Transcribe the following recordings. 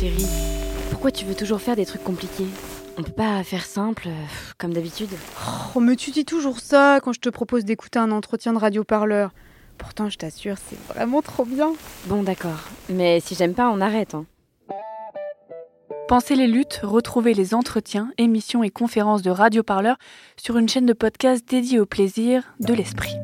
chérie. Pourquoi tu veux toujours faire des trucs compliqués? On peut pas faire simple, euh, comme d'habitude Oh, mais tu dis toujours ça quand je te propose d'écouter un entretien de radioparleur. Pourtant, je t'assure, c'est vraiment trop bien. Bon, d'accord. Mais si j'aime pas, on arrête. Hein. Pensez les luttes, retrouvez les entretiens, émissions et conférences de radioparleurs sur une chaîne de podcast dédiée au plaisir de l'esprit.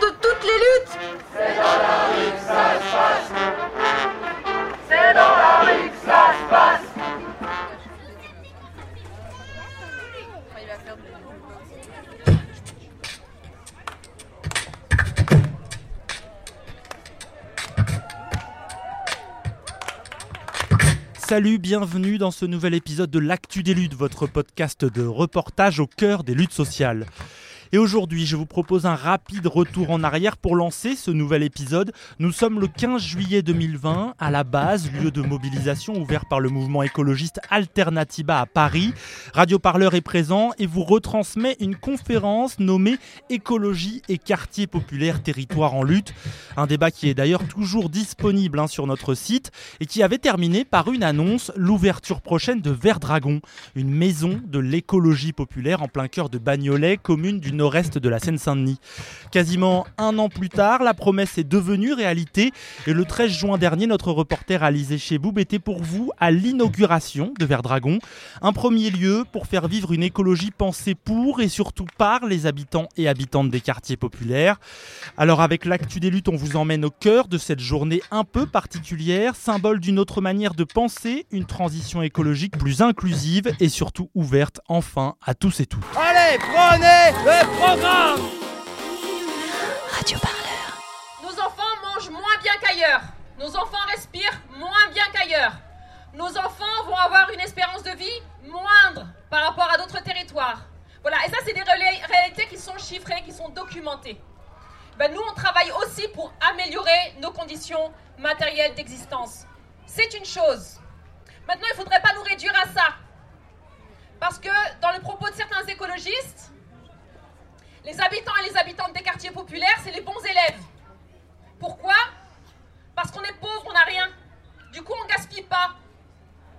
De toutes les luttes. Salut, bienvenue dans ce nouvel épisode de L'Actu des luttes, votre podcast de reportage au cœur des luttes sociales. Et aujourd'hui, je vous propose un rapide retour en arrière pour lancer ce nouvel épisode. Nous sommes le 15 juillet 2020 à la base, lieu de mobilisation ouvert par le mouvement écologiste Alternativa à Paris. Radio Parleur est présent et vous retransmet une conférence nommée Écologie et quartier populaire territoire en lutte. Un débat qui est d'ailleurs toujours disponible hein, sur notre site et qui avait terminé par une annonce, l'ouverture prochaine de Vert Dragon, une maison de l'écologie populaire en plein cœur de Bagnolet, commune du nord-est de la Seine-Saint-Denis. Quasiment un an plus tard, la promesse est devenue réalité et le 13 juin dernier, notre reporter Alizé Cheboub était pour vous à l'inauguration de Vert Dragon, un premier lieu pour faire vivre une écologie pensée pour et surtout par les habitants et habitantes des quartiers populaires. Alors avec l'actu des luttes, on vous emmène au cœur de cette journée un peu particulière, symbole d'une autre manière de penser une transition écologique plus inclusive et surtout ouverte enfin à tous et toutes. Allez, prenez le programme Radio Parleur. Nos enfants mangent moins bien qu'ailleurs. Nos enfants respirent moins bien qu'ailleurs. Nos enfants vont avoir une espérance de vie moindre par rapport à d'autres territoires. Voilà, et ça, c'est des réalités qui sont chiffrées, qui sont documentées. Ben, nous, on travaille aussi pour améliorer nos conditions matérielles d'existence. C'est une chose. Maintenant, il ne faudrait pas nous réduire à ça. Parce que dans le propos de certains écologistes, les habitants et les habitantes des quartiers populaires, c'est les bons élèves. Pourquoi? Parce qu'on est pauvre, on n'a rien. Du coup, on gaspille pas.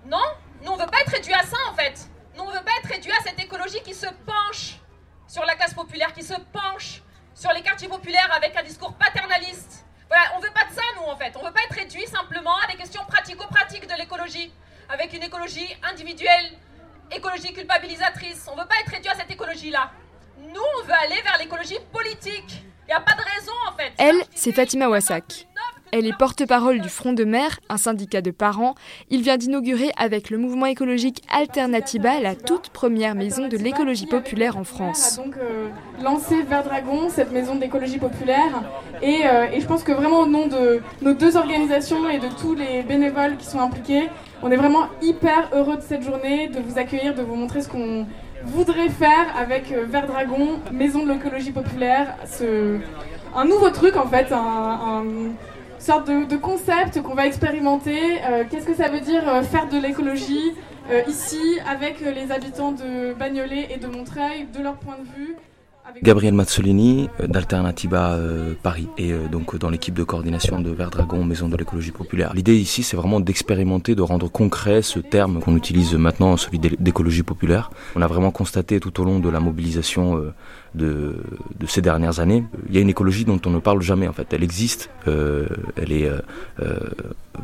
Non Nous, on veut pas être réduit à ça, en fait. Nous, on veut pas être réduit à cette écologie qui se penche sur la classe populaire, qui se penche sur les quartiers populaires avec un discours paternaliste. Voilà, on veut pas de ça, nous, en fait. On veut pas être réduit simplement à des questions pratico-pratiques de l'écologie, avec une écologie individuelle, écologie culpabilisatrice. On veut pas être réduit à cette écologie-là. Nous, on veut aller vers l'écologie politique. Il n'y a pas de raison, en fait. Elle, c'est Fatima Wassak. Elle est porte-parole du Front de Mer, un syndicat de parents. Il vient d'inaugurer avec le mouvement écologique Alternativa la toute première maison de l'écologie populaire en France. a donc euh, lancé Vert Dragon, cette maison d'écologie populaire. Et, euh, et je pense que vraiment au nom de nos deux organisations et de tous les bénévoles qui sont impliqués, on est vraiment hyper heureux de cette journée, de vous accueillir, de vous montrer ce qu'on voudrait faire avec euh, Vert Dragon, maison de l'écologie populaire. Un nouveau truc en fait, un, sorte de, concept qu'on va expérimenter. Euh, Qu'est-ce que ça veut dire euh, faire de l'écologie ici avec les habitants de Bagnolet et de Montreuil, de leur point de vue Gabriel Mazzolini euh, d'Alternativa euh, Paris et euh, donc dans l'équipe de coordination de Vert Dragon, Maison de l'écologie populaire. L'idée ici c'est vraiment d'expérimenter, de rendre concret ce terme qu'on utilise maintenant, celui d'é- d'écologie populaire. On a vraiment constaté tout au long de la mobilisation de, ces dernières années, il y a une écologie dont on ne parle jamais en fait. Elle existe, elle est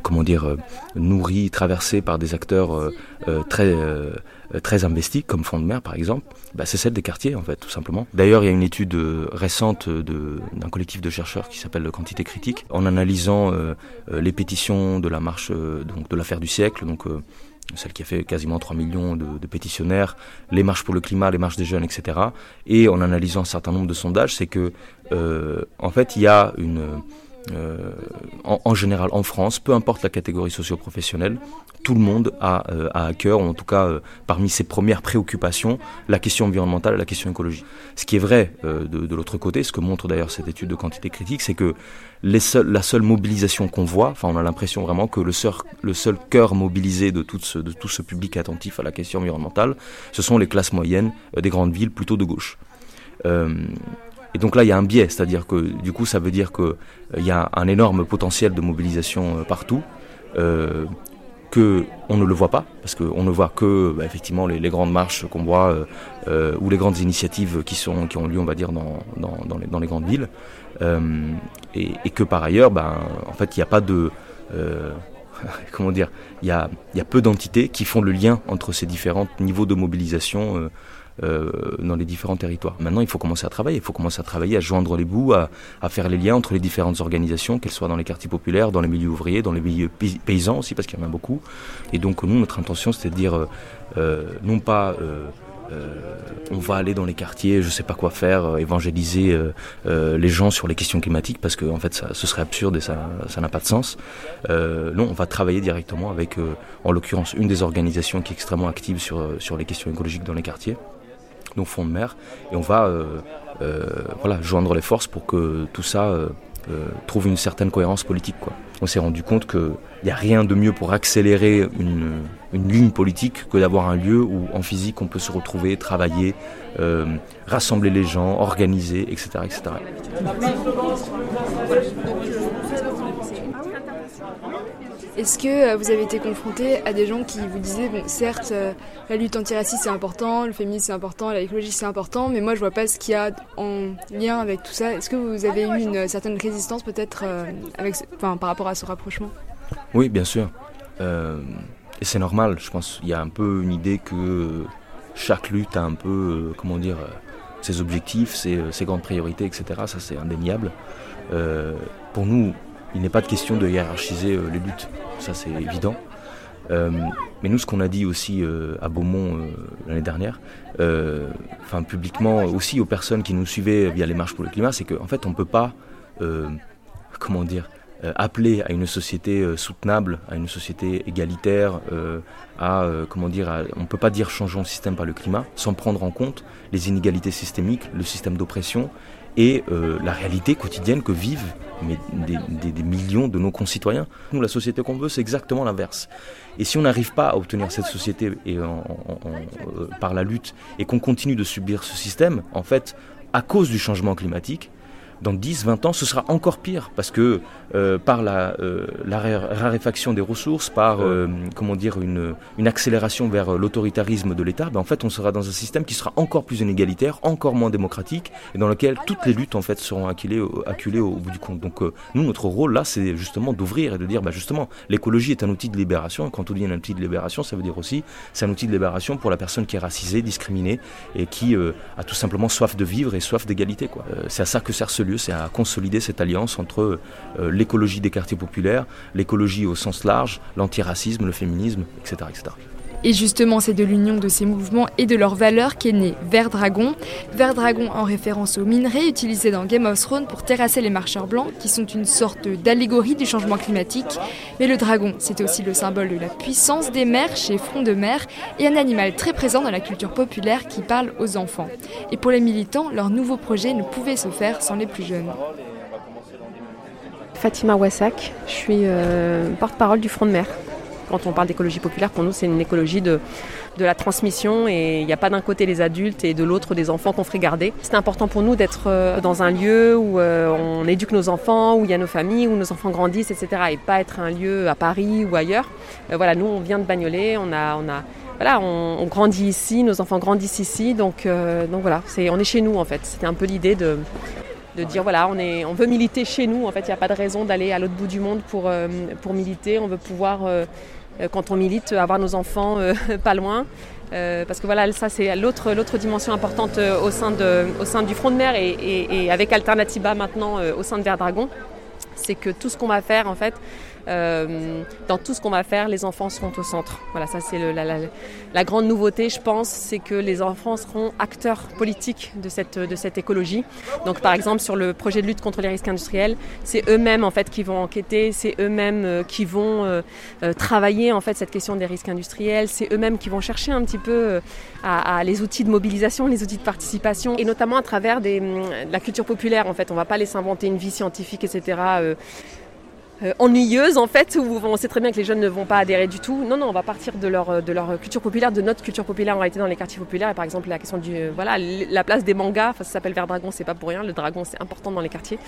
comment dire nourrie, traversée par des acteurs très très investis, comme Fond de Mer par exemple, bah, c'est celle des quartiers en fait, tout simplement. D'ailleurs, il y a une étude euh, récente de- d'un collectif de chercheurs qui s'appelle Quantité Critique, en analysant euh, euh, les pétitions de la marche euh, donc de l'affaire du siècle, donc euh, celle qui a fait quasiment 3 millions de, de pétitionnaires, les marches pour le climat, les marches des jeunes, etc. Et en analysant un certain nombre de sondages, c'est que euh, en fait il y a une euh, en, général en France, peu importe la catégorie socio-professionnelle, tout le monde a, euh, à cœur, ou en tout cas parmi ses premières préoccupations, la question environnementale et la question écologique. Ce qui est vrai de, l'autre côté, ce que montre d'ailleurs cette étude de quantité critique, c'est que la seule mobilisation qu'on voit, enfin on a l'impression vraiment que le seul, cœur mobilisé de tout ce public attentif à la question environnementale, ce sont les classes moyennes des grandes villes plutôt de gauche. Et donc là, il y a un biais, c'est-à-dire que du coup, ça veut dire qu'il euh, y a un énorme potentiel de mobilisation euh, partout, euh, que on ne le voit pas, parce qu'on ne voit que bah, effectivement les, grandes marches qu'on voit euh, ou les grandes initiatives qui sont qui ont lieu, on va dire, dans, dans, les, grandes villes, et, que par ailleurs, ben, en fait, il n'y a pas de comment dire, il y a, y a peu d'entités qui font le lien entre ces différents niveaux de mobilisation dans les différents territoires. Maintenant, il faut commencer à travailler. Il faut commencer à travailler, à joindre les bouts, à, faire les liens entre les différentes organisations, qu'elles soient dans les quartiers populaires, dans les milieux ouvriers, dans les milieux paysans aussi, parce qu'il y en a beaucoup. Et donc, nous, notre intention, c'était de dire, euh, euh, non pas... on va aller dans les quartiers, je sais pas quoi faire, évangéliser les gens sur les questions climatiques parce que en fait ça, ce serait absurde et ça n'a pas de sens. non, on va travailler directement avec, en l'occurrence, une des organisations qui est extrêmement active sur, sur les questions écologiques dans les quartiers nos fonds de mer, et on va euh, euh, voilà, joindre les forces pour que tout ça euh, trouve une certaine cohérence politique. Quoi. On s'est rendu compte qu'il n'y a rien de mieux pour accélérer une, une ligne politique que d'avoir un lieu où en physique on peut se retrouver, travailler, rassembler les gens, organiser, etc. etc. Est-ce que euh, vous avez été confronté à des gens qui vous disaient, bon, certes, euh, la lutte antiraciste c'est important, le féminisme c'est important, l'écologie c'est important, mais moi je vois pas ce qu'il y a en lien avec tout ça. Est-ce que vous avez eu une certaine résistance peut-être euh, avec, par rapport à ce rapprochement? Oui, bien sûr. et c'est normal, je pense. Il y a un peu une idée que chaque lutte a un peu, comment dire, ses objectifs, ses, ses, grandes priorités, etc. Ça c'est indéniable. pour nous, il n'est pas de question de hiérarchiser euh, les luttes, ça c'est évident. Euh, mais nous, ce qu'on a dit aussi euh, à Beaumont l'année dernière, enfin publiquement aussi aux personnes qui nous suivaient via les marches pour le climat, c'est qu'en fait, on ne peut pas, comment dire, appeler à une société soutenable, à une société égalitaire, à comment dire, on ne peut pas dire changeons le système par le climat sans prendre en compte les inégalités systémiques, le système d'oppression et euh, la réalité quotidienne que vivent des, millions de nos concitoyens. Nous, la société qu'on veut, c'est exactement l'inverse. Et si on n'arrive pas à obtenir cette société et euh, par la lutte et qu'on continue de subir ce système, en fait, à cause du changement climatique, dans 10, 20 ans, ce sera encore pire parce que euh, par la, euh, la, raréfaction des ressources, par euh, comment dire une, une, accélération vers l'autoritarisme de l'État, ben, en fait, on sera dans un système qui sera encore plus inégalitaire, encore moins démocratique, et dans lequel toutes les luttes en fait seront acculées, acculées au, bout du compte. Donc nous, notre rôle là, c'est justement d'ouvrir et de dire, ben, justement, l'écologie est un outil de libération. Et quand on dit un outil de libération, ça veut dire aussi, c'est un outil de libération pour la personne qui est racisée, discriminée et qui a tout simplement soif de vivre et soif d'égalité. c'est à ça que sert ce lieu c'est à consolider cette alliance entre euh, l'écologie des quartiers populaires, l'écologie au sens large, l'antiracisme, le féminisme, etc. etc. Et justement, c'est de l'union de ces mouvements et de leurs valeurs qu'est né Vert Dragon. Vert Dragon en référence aux minerais utilisés dans Game of Thrones pour terrasser les marcheurs blancs, qui sont une sorte d'allégorie du changement climatique. Mais le dragon, c'est aussi le symbole de la puissance des mers chez Front de Mer et un animal très présent dans la culture populaire qui parle aux enfants. Et pour les militants, leur nouveau projet ne pouvait se faire sans les plus jeunes. Fatima Wassak, je suis euh, porte-parole du Front de Mer quand on parle d'écologie populaire, pour nous, c'est une écologie de, de la transmission et il n'y a pas d'un côté les adultes et de l'autre des enfants qu'on ferait garder. C'est important pour nous d'être euh, dans un lieu où euh, on éduque nos enfants, où il y a nos familles, où nos enfants grandissent, etc. et pas être un lieu à Paris ou ailleurs. Euh, voilà, nous, on vient de Bagnolet, on a, on a voilà, on, grandit ici, nos enfants grandissent ici, donc, donc voilà, on est chez nous en fait. C'était un peu l'idée de, de dire voilà, on, est, on veut militer chez nous. En fait, il n'y a pas de raison d'aller à l'autre bout du monde pour, pour militer. On veut pouvoir euh, quand on milite, avoir nos enfants euh, pas loin. Euh, parce que voilà, ça c'est l'autre, l'autre dimension importante au, sein du front de mer et, avec Alternativa maintenant au sein de Vert Dragon, c'est que tout ce qu'on va faire en fait, euh, dans tout ce qu'on va faire, les enfants seront au centre. Voilà, ça c'est la, la, la, grande nouveauté, je pense, c'est que les enfants seront acteurs politiques de cette, de cette écologie. Donc par exemple sur le projet de lutte contre les risques industriels, c'est eux-mêmes en fait qui vont enquêter, c'est eux-mêmes euh, qui vont euh, euh, travailler en fait cette question des risques industriels, c'est eux-mêmes qui vont chercher un petit peu à, à, les outils de mobilisation, les outils de participation, et notamment à travers des, de la culture populaire en fait. On va pas laisser inventer une vie scientifique, etc. Euh, euh, ennuyeuse en fait, où on sait très bien que les jeunes ne vont pas adhérer du tout. Non, non, on va partir de leur, de leur culture populaire, de notre culture populaire en réalité dans les quartiers populaires. Et par exemple, la question du, euh, voilà, la place des mangas, ça s'appelle Vert Dragon, c'est pas pour rien. Le dragon, c'est important dans les quartiers.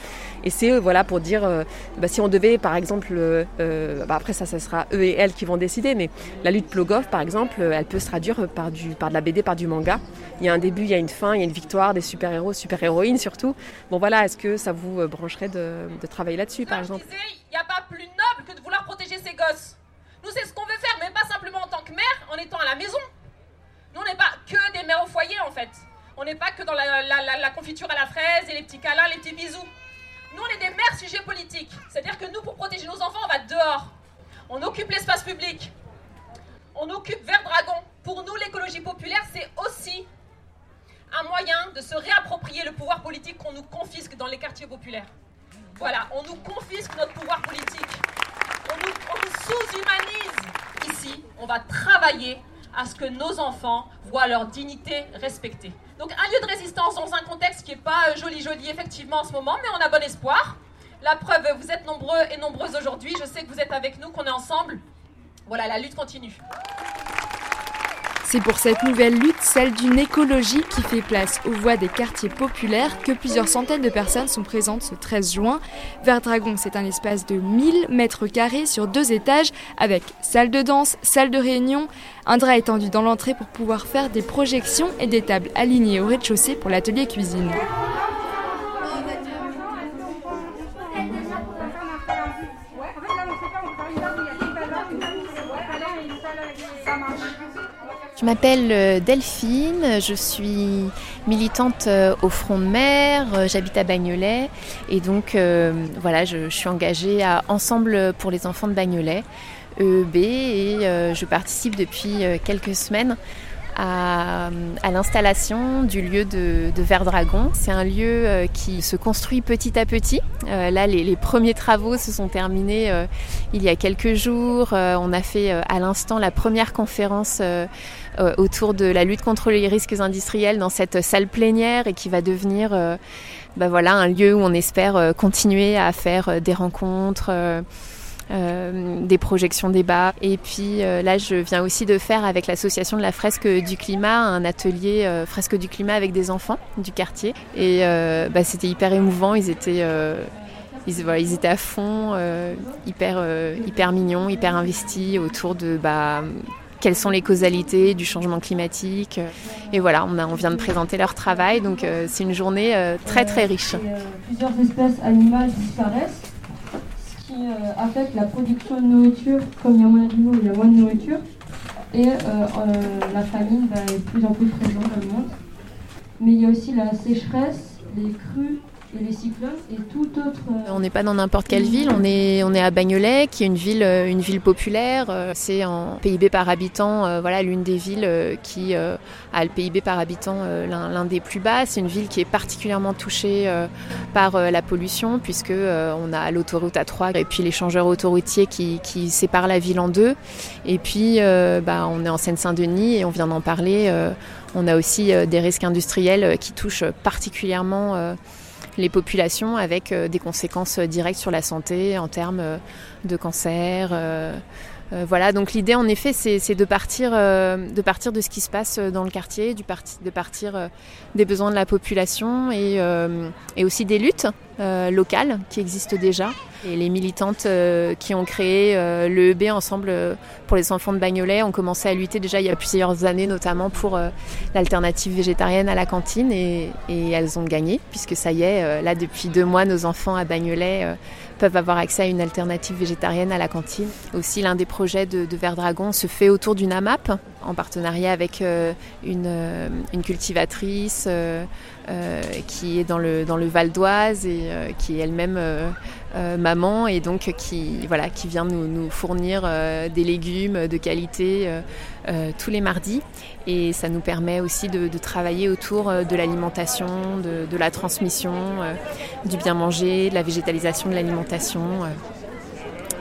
Et c'est euh, voilà pour dire, euh, bah, si on devait, par exemple, euh, bah, après ça, ça sera eux et elles qui vont décider. Mais la lutte Plogov, par exemple, elle peut se traduire par du, par de la BD, par du manga. Il y a un début, il y a une fin, il y a une victoire, des super héros, super héroïnes surtout. Bon voilà, est-ce que ça vous brancherait de, travailler là-dessus, par exemple? Il n'y a pas plus noble que de vouloir protéger ses gosses. Nous, c'est ce qu'on veut faire, mais pas simplement en tant que mère, en étant à la maison. Nous, on n'est pas que des mères au foyer, en fait. On n'est pas que dans la, la, confiture à la fraise et les petits câlins, les petits bisous. Nous, on est des mères sujets politiques. C'est-à-dire que nous, pour protéger nos enfants, on va dehors. On occupe l'espace public. On occupe Vert Dragon. Pour nous, l'écologie populaire, c'est aussi un moyen de se réapproprier le pouvoir politique qu'on nous confisque dans les quartiers populaires. Voilà, on nous confisque notre pouvoir politique. On nous, sous-humanise. Ici, on va travailler à ce que nos enfants voient leur dignité respectée. Donc un lieu de résistance dans un contexte qui n'est pas joli-joli effectivement en ce moment, mais on a bon espoir. La preuve, vous êtes nombreux et nombreuses aujourd'hui. Je sais que vous êtes avec nous, qu'on est ensemble. Voilà, la lutte continue. C'est pour cette nouvelle lutte, celle d'une écologie qui fait place aux voix des quartiers populaires, que plusieurs centaines de personnes sont présentes ce 13 juin. Vert Dragon, c'est un espace de 1000 mètres carrés sur deux étages, avec salle de danse, salle de réunion, un drap étendu dans l'entrée pour pouvoir faire des projections et des tables alignées au rez-de-chaussée pour l'atelier cuisine. Je m'appelle Delphine, je suis militante au Front de Mer, j'habite à Bagnolet et donc euh, voilà, je, suis engagée à Ensemble pour les enfants de Bagnolet, EEB, et euh, je participe depuis quelques semaines à, à l'installation du lieu de, de Vert Dragon. C'est un lieu euh, qui se construit petit à petit. Euh, là, les, les, premiers travaux se sont terminés euh, il y a quelques jours. on a fait à l'instant la première conférence autour de la lutte contre les risques industriels dans cette salle plénière et qui va devenir bah voilà, un lieu où on espère continuer à faire des rencontres. Euh, des projections débats. Et puis euh, là, je viens aussi de faire avec l'association de la fresque du climat un atelier euh, fresque du climat avec des enfants du quartier. Et bah, c'était hyper émouvant. Ils étaient ils, étaient à fond, hyper, hyper mignons, hyper investis autour de bah, quelles sont les causalités du changement climatique. Et voilà, on, on vient de présenter leur travail, donc c'est une journée très très riche. plusieurs espèces animales disparaissent, qui affecte la production de nourriture, comme il y a moins d'animaux, il y a moins de nourriture. Et la famine bah, est de plus en plus présente dans le monde. Mais il y a aussi la sécheresse, les crues Euh... On n'est pas dans n'importe quelle ville, on est, à Bagnolet, qui est une ville, une ville populaire. C'est en PIB par habitant, euh, voilà, l'une des villes qui euh, a le PIB par habitant euh, l'un des plus bas. C'est une ville qui est particulièrement touchée par la pollution, puisque on a l'autoroute A3 et puis l'échangeur autoroutier qui, qui sépare la ville en deux. Et puis, bah, on est en Seine-Saint-Denis et on vient d'en parler. on a aussi des risques industriels qui touchent particulièrement les populations avec euh, des conséquences directes sur la santé en termes de cancer. Euh, euh, voilà, donc l'idée en effet c'est de partir, euh, de partir de ce qui se passe dans le quartier, de partir euh, des besoins de la population et, et aussi des luttes locales qui existent déjà. Et les militantes qui ont créé l'EEB ensemble pour les enfants de Bagnolet ont commencé à lutter déjà il y a plusieurs années notamment pour l'alternative végétarienne à la cantine et, et, elles ont gagné puisque ça y est, là depuis deux mois nos enfants à Bagnolet peuvent avoir accès à une alternative végétarienne à la cantine. Aussi, l'un des projets de, de Vert Dragon se fait autour d'une AMAP en partenariat avec une, une, cultivatrice qui est dans le, dans le Val d'Oise et qui est elle-même maman et donc qui, voilà, qui vient nous, fournir des légumes de qualité tous les mardis. Et ça nous permet aussi de, travailler autour de l'alimentation, de, la transmission, du bien manger, de la végétalisation de l'alimentation.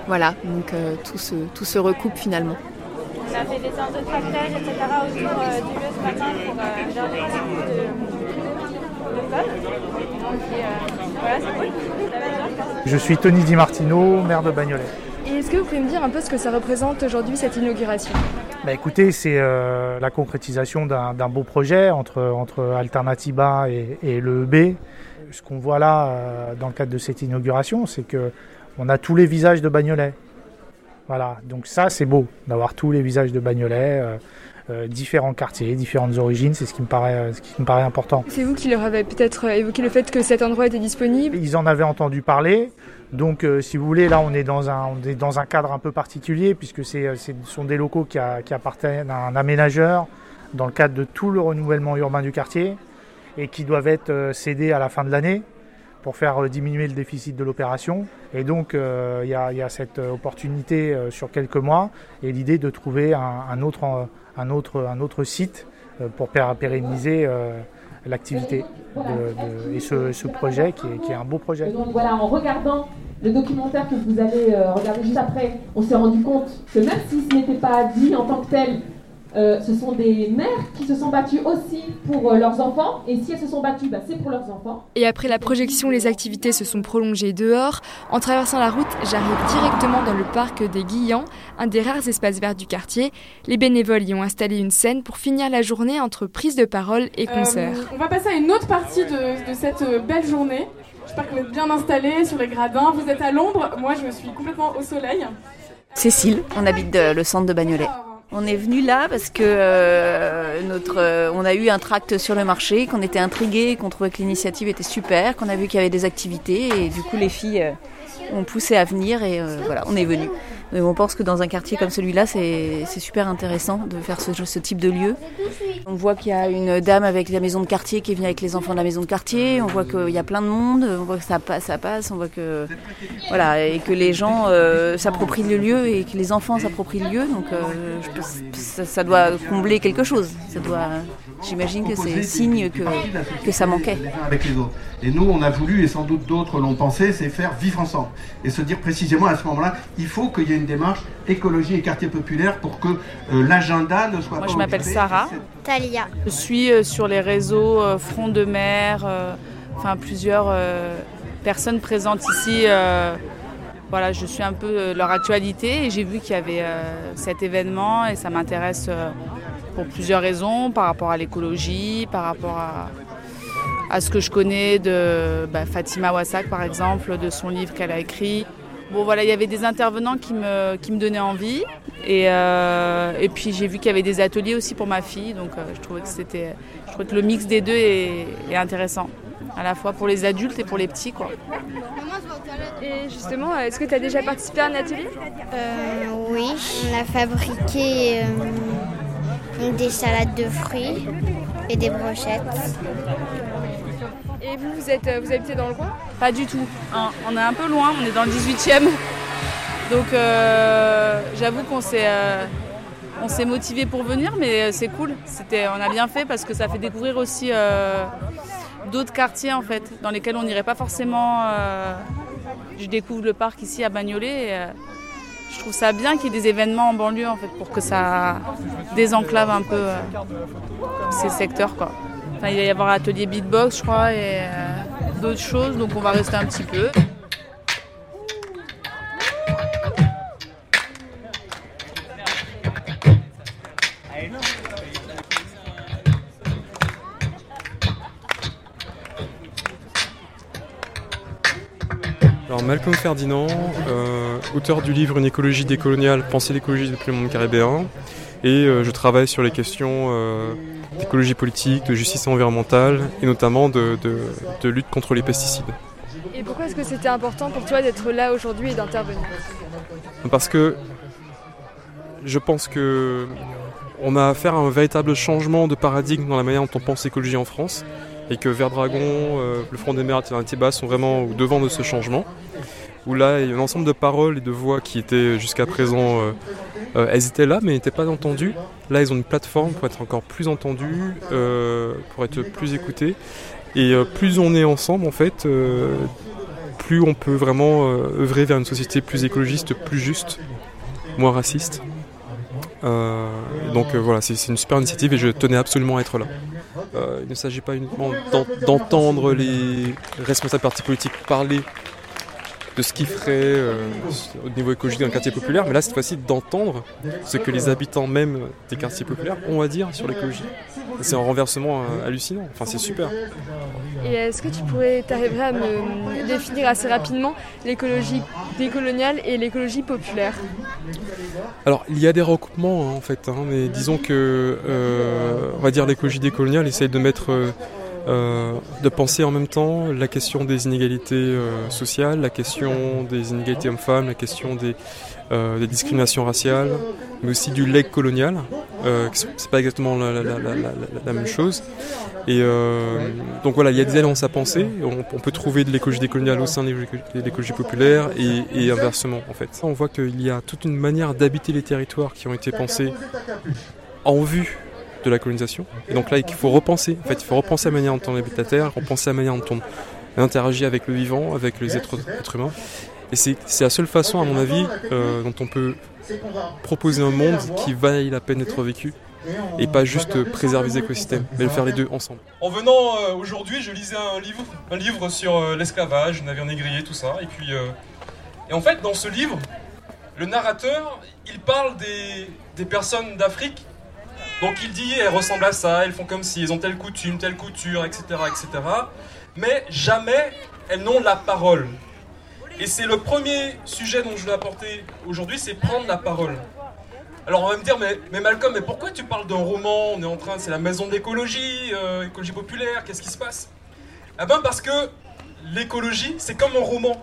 Voilà, donc euh, tout, se, tout se recoupe finalement. On a fait des séances de tractage, etc. autour euh, du lieu ce matin pour euh, leur donner un coup de, de Donc voilà, c'est cool. Je suis Tony Di Martino, maire de Bagnolet. Et est-ce que vous pouvez me dire un peu ce que ça représente aujourd'hui cette inauguration? Bah écoutez, c'est la concrétisation d'un beau projet entre, entre Alternativa et, et le B. Ce qu'on voit là dans le cadre de cette inauguration, c'est que on a tous les visages de Bagnolet. Voilà, donc ça c'est beau d'avoir tous les visages de Bagnolet, euh, euh, différents quartiers, différentes origines, c'est ce qui me paraît, ce qui me paraît important. C'est vous qui leur avez peut-être évoqué le fait que cet endroit était disponible? Ils en avaient entendu parler, donc euh, si vous voulez, là on est dans un, on est dans un cadre un peu particulier puisque ce sont des locaux qui, qui appartiennent à un aménageur dans le cadre de tout le renouvellement urbain du quartier et qui doivent être cédés à la fin de l'année pour faire euh, diminuer le déficit de l'opération. Et donc, euh, il y, a cette opportunité euh, sur quelques mois et l'idée de trouver un, autre, un, autre, un autre site pour pérenniser l'activité et ce, projet qui est, un beau projet. donc voilà, en regardant le documentaire que vous allez regarder juste après, on s'est rendu compte que même si ce n'était pas dit en tant que tel euh, ce sont des mères qui se sont battues aussi pour euh, leurs enfants. Et si elles se sont battues, bah, c'est pour leurs enfants. Et après la projection, les activités se sont prolongées dehors. En traversant la route, j'arrive directement dans le parc des Guillans, un des rares espaces verts du quartier. Les bénévoles y ont installé une scène pour finir la journée entre prise de parole et concert. Euh, on va passer à une autre partie de, de cette belle journée. J'espère que vous êtes bien installés sur les gradins. Vous êtes à l'ombre, moi je suis complètement au soleil. Cécile, on habite le centre de Bagnolet. On est venu là parce que euh, notre, euh, on a eu un tract sur le marché, qu'on était intrigués, qu'on trouvait que l'initiative était super, qu'on a vu qu'il y avait des activités et du coup les filles euh, ont poussé à venir et voilà, on est venu on pense que dans un quartier comme celui-là, c'est super intéressant de faire ce, type de lieu. On voit qu'il y a une dame avec la maison de quartier qui venue avec les enfants de la maison de quartier. On voit qu'il y a plein de monde. On voit que ça passe. On voit que voilà et que les gens euh, s'approprient le lieu et que les enfants s'approprient le lieu. Donc euh, ça, doit combler quelque chose. Ça doit. J'imagine que c'est signe que, que ça manquait. Avec les autres. Et nous, on a voulu, et sans doute d'autres l'ont pensé, c'est faire vivre ensemble. Et se dire précisément à ce moment-là, il faut qu'il y ait une démarche écologie et quartier populaire pour que euh, l'agenda ne soit pas. Moi, je m'appelle Sarah. Talia. Je suis euh, sur les réseaux euh, Front de mer, enfin plusieurs personnes présentes ici. voilà, je suis un peu leur actualité et j'ai vu qu'il y avait cet événement et ça m'intéresse pour plusieurs raisons, par rapport à l'écologie, par rapport à, à ce que je connais de bah, Fatima Wassak par exemple, de son livre qu'elle a écrit. Bon voilà, il y avait des intervenants qui me, qui me donnaient envie. Et, euh, et puis j'ai vu qu'il y avait des ateliers aussi pour ma fille. Donc euh, je trouvais que c'était. Je trouvais que le mix des deux est, intéressant. À la fois pour les adultes et pour les petits. Quoi. Et justement, est-ce que tu as déjà participé à un atelier? Euh, Oui, on a fabriqué des salades de fruits et des brochettes. Et vous, vous, êtes, vous habitez dans le coin? Pas du tout. on est un peu loin, on est dans le 18e. Donc euh, j'avoue qu'on s'est euh, on s'est motivé pour venir, mais c'est cool. C'était, on a bien fait parce que ça fait découvrir aussi euh, d'autres quartiers en fait, dans lesquels on n'irait pas forcément. je découvre le parc ici à Bagnolet. Et, je trouve ça bien qu'il y ait des événements en banlieue en fait pour que ça désenclave un peu ces secteurs quoi il va y avoir atelier beatbox, je crois, et euh, d'autres choses. Donc on va rester un petit peu. Alors Malcolm Ferdinand, euh, auteur du livre Une écologie décoloniale, penser l'écologie depuis le monde caribéen. Et euh, je travaille sur les questions d'écologie politique, de justice environnementale et notamment de, lutte contre les pesticides. Et pourquoi est-ce que c'était important pour toi d'être là aujourd'hui et d'intervenir? Parce que je pense que on a affaire à un véritable changement de paradigme dans la manière dont on pense l'écologie en France et que Verdragon, euh, le Front des mers et Bas sont vraiment au devant de ce changement. Où là, il y a un ensemble de paroles et de voix qui étaient jusqu'à présent, euh, euh, elles étaient là mais n'étaient pas entendues. Là, ils ont une plateforme pour être encore plus entendus, pour être plus écoutés. Et plus on est ensemble, en fait, plus on peut vraiment œuvrer vers une société plus écologiste, plus juste, moins raciste. donc voilà, c'est une super initiative et je tenais absolument à être là. Euh, il ne s'agit pas uniquement d'entendre les responsables partis politiques parler de ce qu'ils feraient euh, au niveau écologique d'un quartier populaire, mais là cette fois-ci d'entendre ce que les habitants même des quartiers populaires ont à dire sur l'écologie. C'est un renversement euh, hallucinant, enfin c'est super. Et est-ce que tu pourrais, t'arriverais à me définir assez rapidement l'écologie décoloniale et l'écologie populaire? Alors il y a des recoupements hein, en fait, hein, mais disons que euh, on va dire l'écologie décoloniale essaye de mettre euh, de penser en même temps la question des inégalités euh, sociales, la question des inégalités hommes-femmes, la question des, euh, discriminations raciales, mais aussi du leg colonial. c'est pas exactement la, même chose. Et donc voilà, il y a des alliances à penser. On, peut trouver de l'écologie décoloniale au sein de l'écologie populaire et, et, inversement en fait. On voit qu'il y a toute une manière d'habiter les territoires qui ont été pensés en vue de la colonisation. Et donc là, il faut repenser. En fait, il faut repenser la manière dont on habite la Terre, repenser la manière dont on interagit avec le vivant, avec les êtres, humains. Et c'est la seule façon, à mon avis, euh, dont on peut proposer un monde qui vaille la peine d'être vécu et pas juste préserver les écosystèmes, mais le faire les deux ensemble. En venant euh, aujourd'hui, je lisais un livre, un livre sur euh, l'esclavage, navire négrier, tout ça, et puis et en fait dans ce livre, le narrateur, il parle des, des personnes d'Afrique donc il dit, elles ressemblent à ça, elles font comme si, elles ont telle coutume, telle couture, etc., etc. Mais jamais elles n'ont la parole. Et c'est le premier sujet dont je veux apporter aujourd'hui, c'est prendre la parole. Alors on va me dire, mais, Malcolm, mais pourquoi tu parles d'un roman? On est en train, c'est la maison de l'écologie, euh, écologie populaire, qu'est-ce qui se passe? Eh ben parce que l'écologie, c'est comme un roman.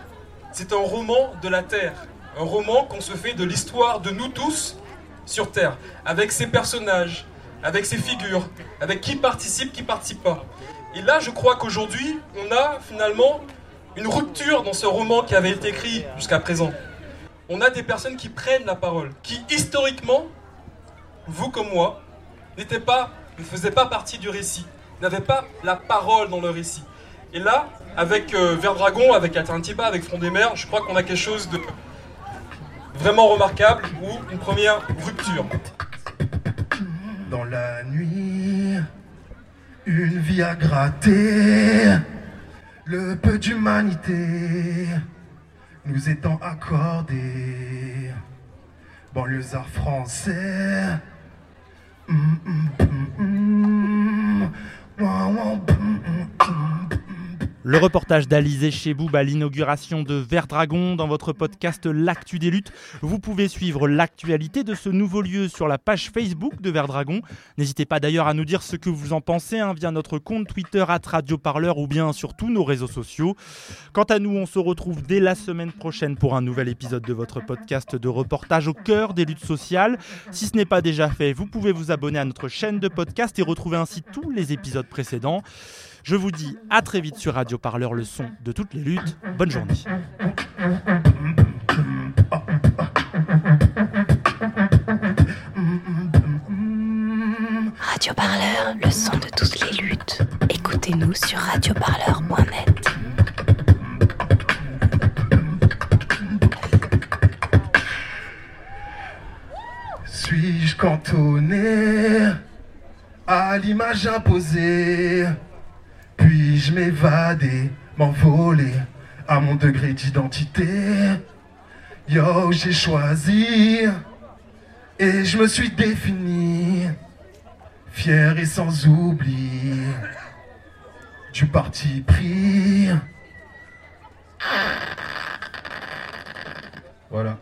C'est un roman de la Terre. Un roman qu'on se fait de l'histoire de nous tous sur Terre, avec ses personnages, avec ses figures, avec qui participe, qui participe pas. Et là, je crois qu'aujourd'hui, on a finalement une rupture dans ce roman qui avait été écrit jusqu'à présent. On a des personnes qui prennent la parole, qui historiquement, vous comme moi, n'étaient pas, ne faisaient pas partie du récit, n'avaient pas la parole dans le récit. Et là, avec euh, Verdragon, avec Alternativa, avec Front des Mers, je crois qu'on a quelque chose de vraiment remarquable ou une première rupture. Dans la nuit, une vie à gratter, le peu d'humanité nous étant accordé. Banlieusard français. Mm, mm, mm, le reportage d'Alizé Cheboub à l'inauguration de Verdragon dans votre podcast L'actu des luttes. Vous pouvez suivre l'actualité de ce nouveau lieu sur la page Facebook de Verdragon. N'hésitez pas d'ailleurs à nous dire ce que vous en pensez hein, via notre compte Twitter at Radio Parleur ou bien sur tous nos réseaux sociaux. Quant à nous, on se retrouve dès la semaine prochaine pour un nouvel épisode de votre podcast de reportage au cœur des luttes sociales. Si ce n'est pas déjà fait, vous pouvez vous abonner à notre chaîne de podcast et retrouver ainsi tous les épisodes précédents. Je vous dis à très vite sur Radio Parleur, le son de toutes les luttes. Bonne journée. Radio Parleur, le son de toutes les luttes. Écoutez-nous sur radioparleur.net. Suis-je cantonné à l'image imposée puis-je m'évader, m'envoler à mon degré d'identité Yo, j'ai choisi et je me suis défini, fier et sans oubli du parti pris. Voilà.